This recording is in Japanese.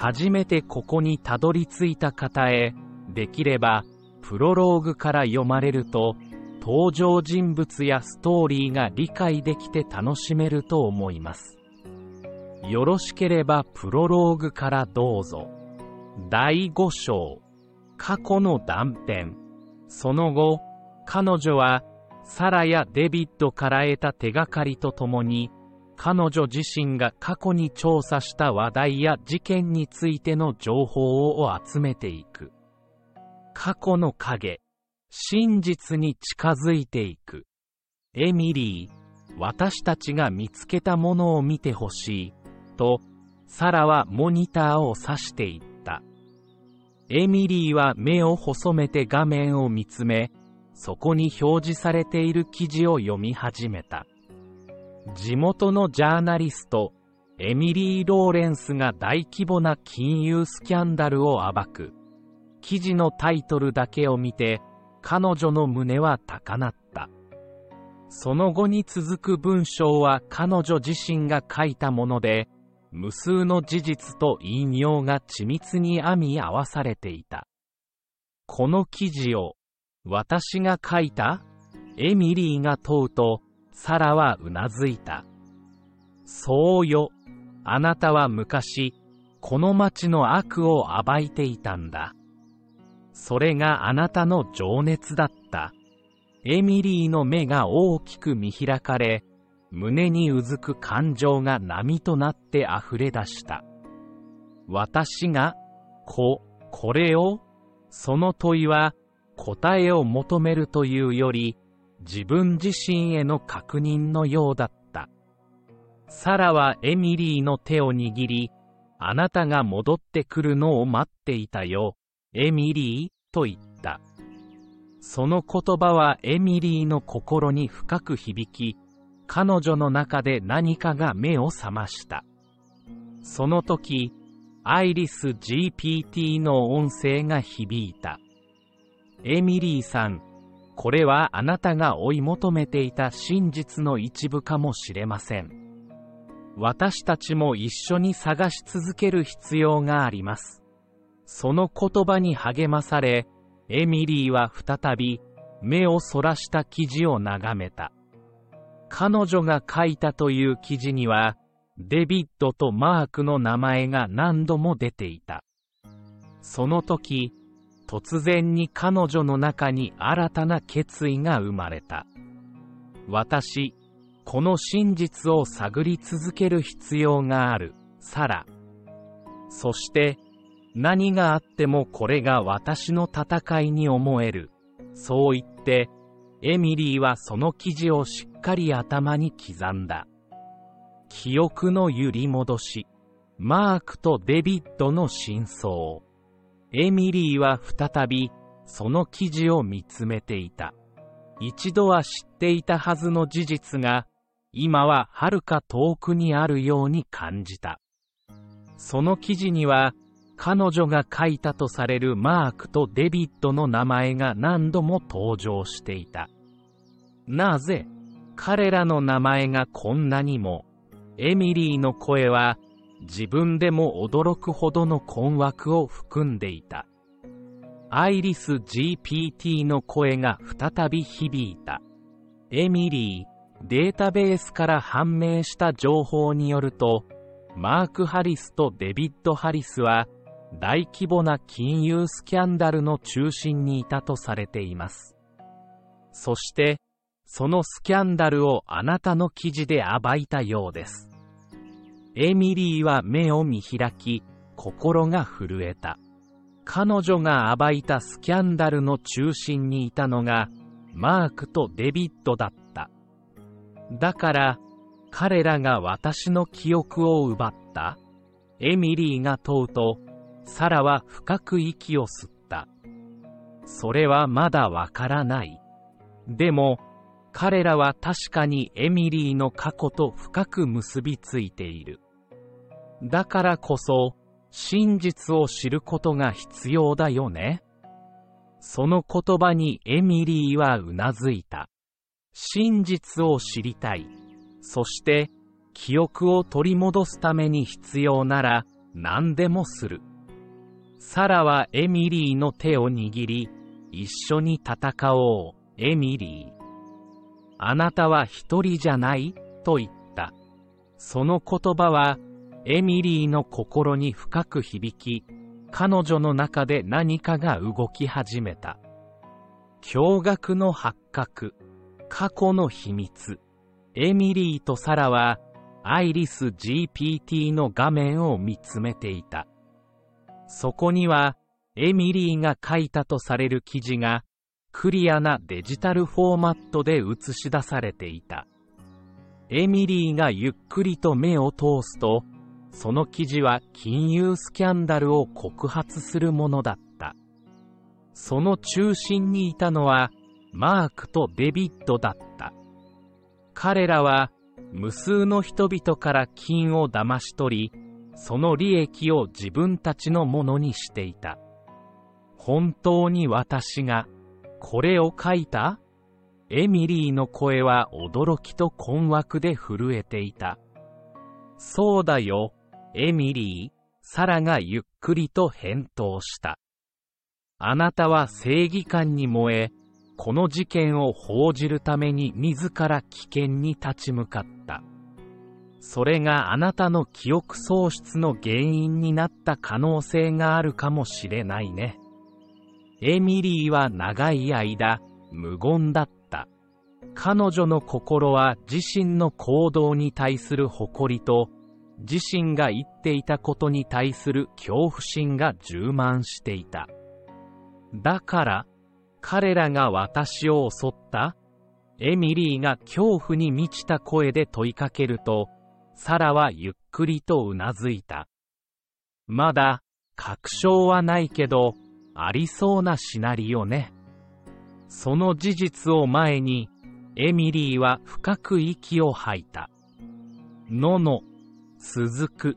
初めてここにたどり着いた方へ、できれば、プロローグから読まれると、登場人物やストーリーが理解できて楽しめると思います。よろしければプロローグからどうぞ。第5章。過去の断片。その後、彼女は、サラやデビッドから得た手がかりとともに、彼女自身が過去に調査した話題や事件についての情報を集めていく。過去の影。真実に近づいていく。エミリー、私たちが見つけたものを見てほしい。と、サラはモニターを指していった。エミリーは目を細めて画面を見つめ、そこに表示されている記事を読み始めた。地元のジャーナリスト、エミリー・ローレンスが大規模な金融スキャンダルを暴く。記事のタイトルだけを見て、彼女の胸は高鳴った。その後に続く文章は彼女自身が書いたもので、無数の事実と引用が緻密に編み合わされていた。この記事を、私が書いた？エミリーが問うと、サラはうなずいた。そうよ。あなたは昔、この町の悪を暴いていたんだ。それがあなたの情熱だった。エミリーの目が大きく見開かれ、胸にうずく感情が波となって溢れ出した。私が、こ、これをその問いは、答えを求めるというより、自分自身への確認のようだった。サラはエミリーの手を握り、あなたが戻ってくるのを待っていたよ。エミリーと言った。その言葉はエミリーの心に深く響き、彼女の中で何かが目を覚ました。その時、アイリス GPT の音声が響いた。エミリーさん、これはあなたが追い求めていた真実の一部かもしれません。私たちも一緒に探し続ける必要があります。その言葉に励まされ、エミリーは再び目をそらした記事を眺めた。彼女が書いたという記事には、デビッドとマークの名前が何度も出ていた。その時、突然に彼女の中に新たな決意が生まれた。私、この真実を探り続ける必要がある、サラ。そして、何があってもこれが私の戦いに思える。そう言って、エミリーはその記事をしっかり頭に刻んだ。記憶の揺り戻し。マークとデビッドの真相。エミリーは再びその記事を見つめていた。一度は知っていたはずの事実が、今は遥か遠くにあるように感じた。その記事には、彼女が書いたとされるマークとデビッドの名前が何度も登場していた。なぜ、彼らの名前がこんなにも、エミリーの声は自分でも驚くほどの困惑を含んでいた。アイリス GPT の声が再び響いた。エミリー、データベースから判明した情報によると、マーク・ハリスとデビッド・ハリスは、大規模な金融スキャンダルの中心にいたとされています。そして、そのスキャンダルをあなたの記事で暴いたようです。エミリーは目を見開き、心が震えた。彼女が暴いたスキャンダルの中心にいたのが、マークとデビッドだった。だから、彼らが私の記憶を奪ったエミリーが問うと、サラは深く息を吸った。それはまだわからない。でも、彼らは確かにエミリーの過去と深く結びついている。だからこそ、真実を知ることが必要だよね。その言葉にエミリーはうなずいた。真実を知りたい。そして、記憶を取り戻すために必要なら、何でもする。サラはエミリーの手を握り、一緒に戦おう、エミリー。あなたは一人じゃない？と言った。その言葉は、エミリーの心に深く響き、彼女の中で何かが動き始めた。驚愕の発覚、過去の秘密。エミリーとサラは、アイリス GPT の画面を見つめていた。そこには、エミリーが書いたとされる記事が、クリアなデジタルフォーマットで映し出されていた。エミリーがゆっくりと目を通すと、その記事は金融スキャンダルを告発するものだった。その中心にいたのは、マークとデビッドだった。彼らは、無数の人々から金を騙し取り、その利益を自分たちのものにしていた。本当に私が、これを書いた？エミリーの声は驚きと困惑で震えていた。そうだよ、エミリー、サラがゆっくりと返答した。あなたは正義感に燃え、この事件を報じるために自ら危険に立ち向かった。それがあなたの記憶喪失の原因になった可能性があるかもしれないね。エミリーは長い間、無言だった。彼女の心は自身の行動に対する誇りと、自身が言っていたことに対する恐怖心が充満していた。だから、彼らが私を襲ったエミリーが恐怖に満ちた声で問いかけると、サラはゆっくりとうなずいた。まだ、確証はないけど、ありそうなシナリオね。その事実を前に、エミリーは深く息を吐いた。のの、続く。